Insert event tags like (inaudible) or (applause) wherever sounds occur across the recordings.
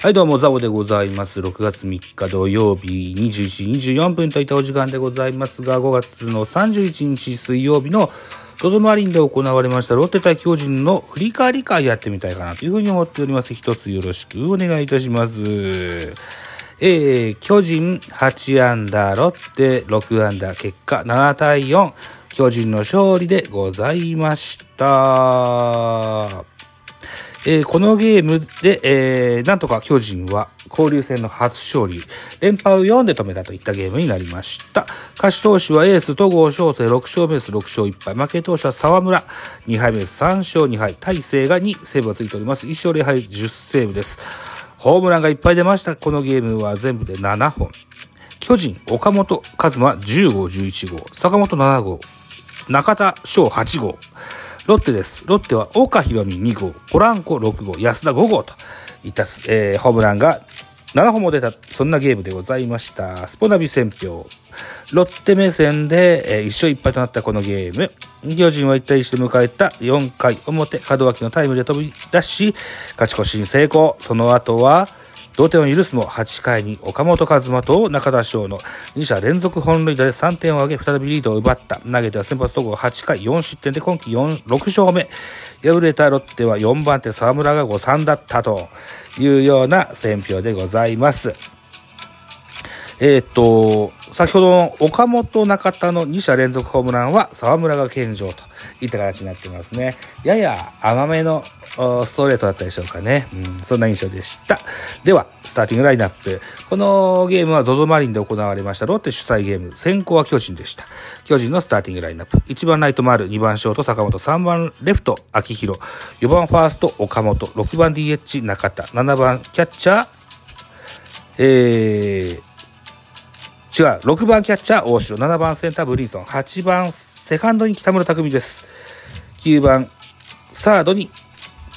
はい、どうも、ザボでございます。6月3日土曜日21時24分といったお時間でございますが、5月の31日水曜日のゾゾマリンで行われましたロッテ対巨人の振り返り会やってみたいかなというふうに思っております。一つよろしくお願いいたします。えー、巨人8アンダー、ロッテ6アンダー、結果7対4、巨人の勝利でございました。えーこのゲームで、えーなんとか巨人は交流戦の初勝利、連敗を4で止めたといったゲームになりました。勝ち投手はエース戸郷翔征6勝目です。6勝1敗。負け投手は沢村2敗目です。3勝2敗。大勢が2セーブがついております。1勝0敗10セーブです。ホームランがいっぱい出ました。このゲームは全部で7本。巨人、岡本和真10号11号。坂本7号。中田翔8号。ロッテです。ロッテは岡博美2号、ポランコ6号、安田5号といった、えーホームランが7本も出た、そんなゲームでございました。スポナビ戦票。ロッテ目線で、えー1勝1敗となったこのゲーム。巨人は1対1で迎えた4回表、門脇のタイムで飛び出し、勝ち越しに成功。その後は、同点を許すも8回に岡本和真と中田翔の2者連続本塁打で3点を挙げ再びリードを奪った。投げては先発投合8回4失点で今季6勝目。敗れたロッテは4番手沢村が5、3だったというような選評でございます。えーっと、先ほどの岡本中田の2者連続ホームランは沢村が献上といった形になってますね。やや甘めのストレートだったでしょうかね。うん、そんな印象でした。では、スターティングラインナップ。このゲームは ZOZO マリンで行われましたロッテ主催ゲーム。先行は巨人でした。巨人のスターティングラインナップ。1番ライト丸、2番ショート坂本、3番レフト秋広、4番ファースト岡本、6番 DH 中田、7番キャッチャー、えー、違う。6番キャッチャー大城、7番センターブリンソン、8番セカンドに北村匠海です。9番サードに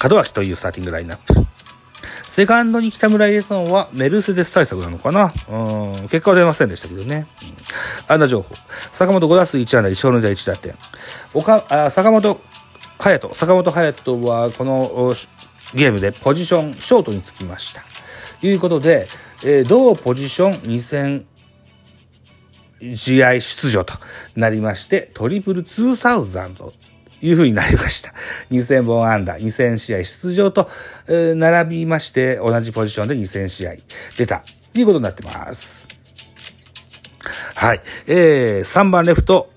門脇というスターティングラインナップ。セカンドに北村入れたのはメルセデス対策なのかな？うん、結果は出ませんでしたけどね。うん、安打情報。坂本5打数1安打、1勝の打1打点。岡あ坂本隼人。坂本隼人はこのゲームでポジションショートにつきました。ということで、えー同ポジション2戦試合出場となりまして、トリプル2000というふうになりました。2000本安打、2000試合出場と、えー並びまして、同じポジションで2000試合出た、ということになってます。はい。えー、3番レフト、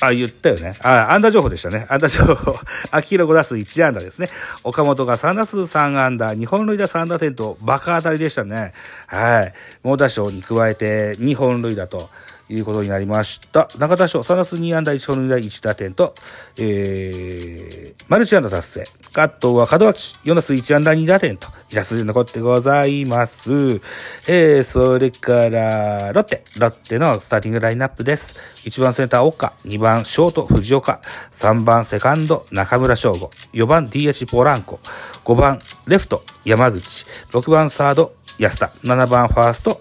あ、言ったよね。あ、安打情報でしたね。安打情報。秋広5打数1安打ですね。岡本が3打数3安打、2本塁打3打点とバカ当たりでしたね。はい。猛打賞に加えて2本塁打ということになりました。中田賞3打数2安打、1本塁打1打点と、えー、マルチ安打達成。カットは門脇4打数1安打2打点と、イラストで残ってございます。えー、それから、ロッテ。ロッテのスターティングラインナップです。1番センター岡、2番ショート藤岡、3番セカンド中村翔吾、4番 DH ポランコ、5番レフト山口、6番サード安田、7番ファースト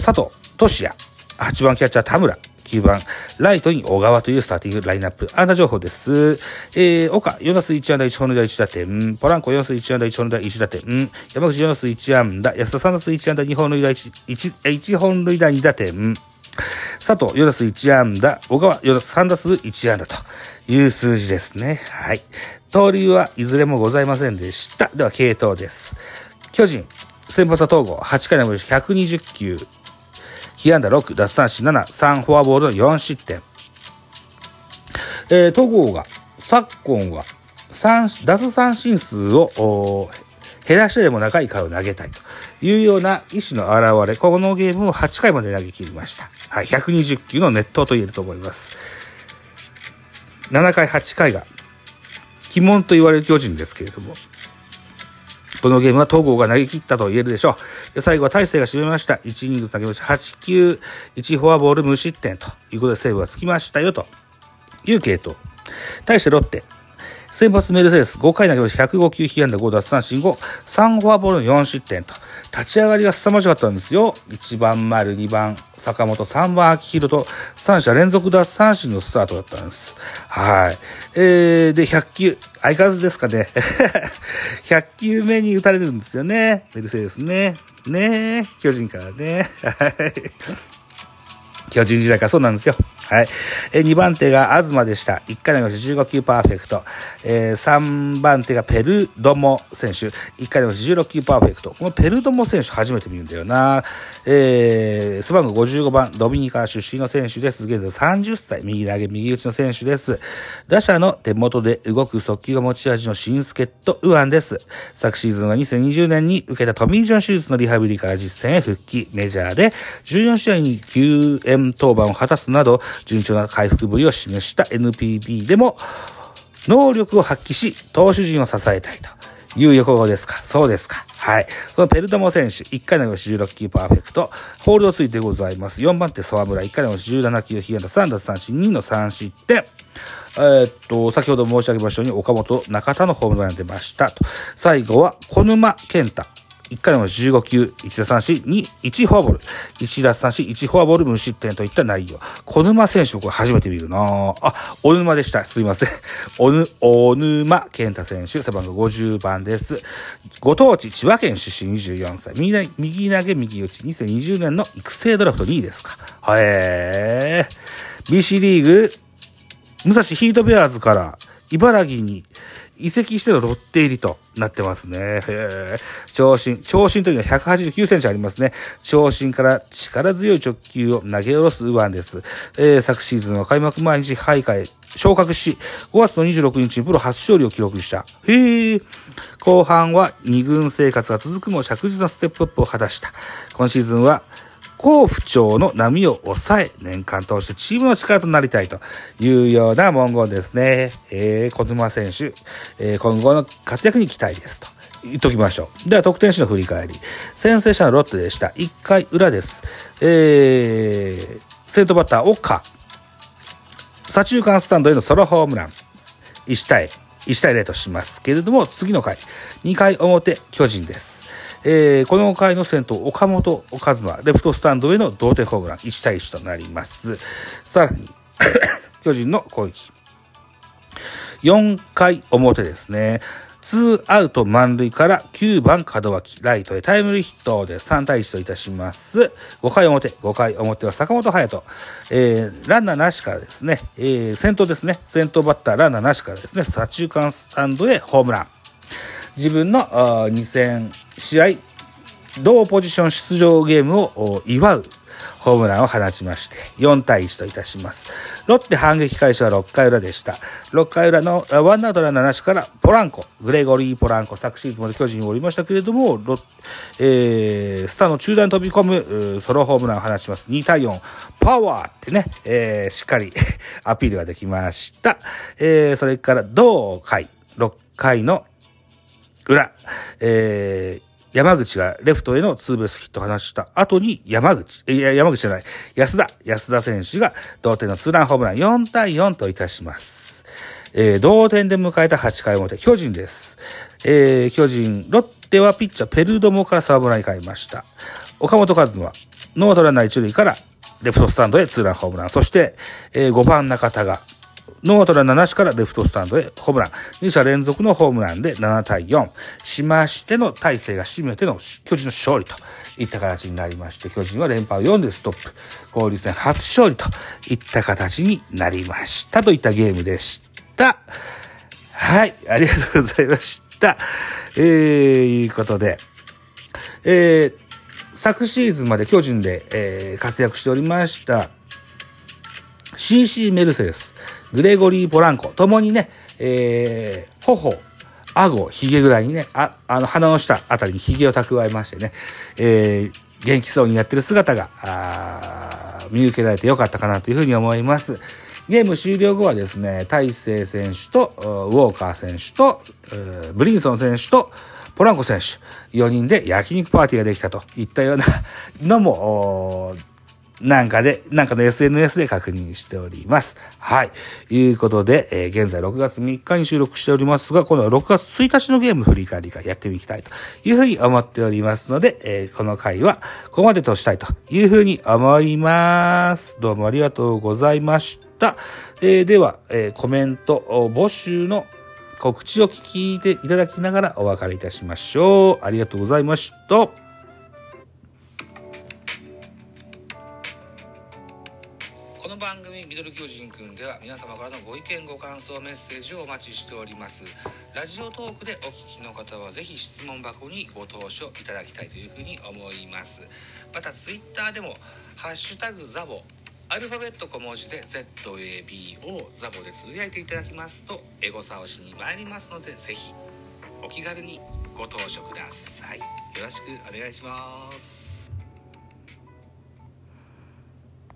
佐藤俊也、8番キャッチャー田村、9番、ライトに小川というスターティングラインナップ。安打情報です。えー、岡、4打数1安打1本塁打1打点。ポランコ4打数1安打1本塁打1打点。山口4打数1安打。安田3打数1安打2本塁打 1, 1, 1本塁打2打点。佐藤4打数1安打。小川4打3打数1安打という数字ですね。はい。盗塁はいずれもございませんでした。では、系統です。巨人、先発は東郷、8回の無120球。被安打6、奪三振7、3フォアボールの4失点。えー、戸郷が、昨今は、三奪三振数を、減らしてでも長い回を投げたいというような意思の表れ、このゲームを8回まで投げ切りました。はい、120球の熱投と言えると思います。7回、8回が鬼門と言われる巨人ですけれども、このゲームは東郷が投げ切ったと言えるでしょう。で最後は大勢が締めました。1イニング投げました。8球、1フォアボール無失点ということでセーブがつきましたよという系統。対してロッテ、先発メルセデス5回投げました。105球、被安打5奪三振後、3フォアボール4失点と。立ち上がりが凄まじかったんですよ。1番丸、2番坂本、3番秋広と3者連続奪三振のスタートだったんです。はい。えー、で、100球、相変わらずですかね。(laughs) 100球目に打たれるんですよね。メルセデスね。ねえ巨人からね。はい。巨人時代からそうなんですよ。はい。えー、2番手が東でした。1回の15球パーフェクト。えー、3番手がペルドモ選手。1回の16球パーフェクト。このペルドモ選手初めて見るんだよな。えー、背番号55番、ドミニカ出身の選手です。現在30歳、右投げ、右打ちの選手です。打者の手元で動く速球が持ち味の新助っ人、ウアンです。昨シーズンは2020年に受けたトミー・ジョン手術のリハビリから実戦へ復帰。メジャーで14試合に救援登板を果たすなど、順調な回復ぶりを示した NPB でも、能力を発揮し、投手陣を支えたいという横語ですか？そうですか。はい。そのペルトモ選手、1回の16球パーフェクト、ホールドついてございます。4番手沢村、1回の17球、ヒアの3奪三振、2の3失点。えー、っと、先ほど申し上げましたように、岡本、中田のホームランが出ましたと。最後は、小沼健太。1回の15球、1打三振、2、1フォアボール。1打三振、1フォアボール、無失点といった内容。小沼選手もこれ初めて見るなあ、小沼でした。すいません。おぬ、小沼健太選手、背番号50番です。ご当地、千葉県出身24歳。右投げ、右打ち、2020年の育成ドラフト2位ですか。へえー。BC リーグ、武蔵ヒートベアーズから茨城に移籍してのロッテ入りとなってますね。へ長身。長身というのは189センチありますね。長身から力強い直球を投げ下ろす右腕です。えー、昨シーズンは開幕毎日徘徊、昇格し、5月の26日にプロ初勝利を記録した。へえ。後半は2軍生活が続くも着実なステップアップを果たした。今シーズンは好不調の波を抑え、年間通してチームの力となりたいというような文言ですね。えー、小沼選手、えー、今後の活躍に期待ですと。言っときましょう。では、得点手の振り返り。先制者のロッテでした。1回裏です。えー、先頭バッター、岡。左中間スタンドへのソロホームラン。1対、1対0としますけれども、次の回、2回表、巨人です。えー、この回の先頭、岡本和真、レフトスタンドへの同点ホームラン、1対1となります。さらに、(coughs) 巨人の攻撃。4回表ですね。ツーアウト満塁から9番門脇、ライトへタイムリーヒットで3対1といたします。5回表、5回表は坂本隼人、えー、ランナーなしからですね、えー、先頭ですね、先頭バッターランナーなしからですね、左中間スタンドへホームラン。自分の2000試合、同ポジション出場ゲームを祝うホームランを放ちまして、4対1といたします。ロッテ反撃開始は6回裏でした。6回裏のワンアウトランナーなしからポランコ、グレゴリー・ポランコ、昨シーズンまで巨人におりましたけれども、ロえー、スターの中段に飛び込むソロホームランを放ちます。2対4、パワーってね、えー、しっかり (laughs) アピールができました。えー、それから同回、6回の裏、えー、山口がレフトへのツーベースヒットを放した後に山口、いや、山口じゃない、安田、安田選手が同点のツーランホームラン4対4といたします。えー、同点で迎えた8回表、巨人です。えー、巨人、ロッテはピッチャーペルドモからサーブラに変えました。岡本和真は、ノートランナー一塁からレフトスタンドへツーランホームラン。そして、えー、5番中田がノートラ7しからレフトスタンドへホームラン。2者連続のホームランで7対4。しましての大勢が締めての巨人の勝利といった形になりまして、巨人は連覇を4でストップ。交流戦初勝利といった形になりましたといったゲームでした。はい、ありがとうございました。えー、いうことで、えー、昨シーズンまで巨人で、えー、活躍しておりました CC メルセデス。グレゴリー・ポランコ、ともにね、えー、頬、顎、髭ぐらいにね、あ、あの、鼻の下あたりに髭を蓄えましてね、えー、元気そうにやってる姿が、あ見受けられてよかったかなというふうに思います。ゲーム終了後はですね、大勢選手と、ウォーカー選手と、ブリンソン選手と、ポランコ選手、4人で焼肉パーティーができたといったようなのも、なんかで、なんかの SNS で確認しております。はい。いうことで、えー、現在6月3日に収録しておりますが、今度は6月1日のゲーム振り返りかやってみたいというふうに思っておりますので、えー、この回はここまでとしたいというふうに思います。どうもありがとうございました。えー、では、えコメント募集の告知を聞いていただきながらお別れいたしましょう。ありがとうございました。巨人くんでは皆様からのご意見ご感想メッセージをお待ちしております。ラジオトークでお聞きの方はぜひ質問箱にご投書いただきたいというふうに思います。またツイッターでもハッシュタグザボアルファベット小文字で ZABO ザボでつぶやいていただきますとエゴサをしに参りますのでぜひお気軽にご投書ください。よろしくお願いします。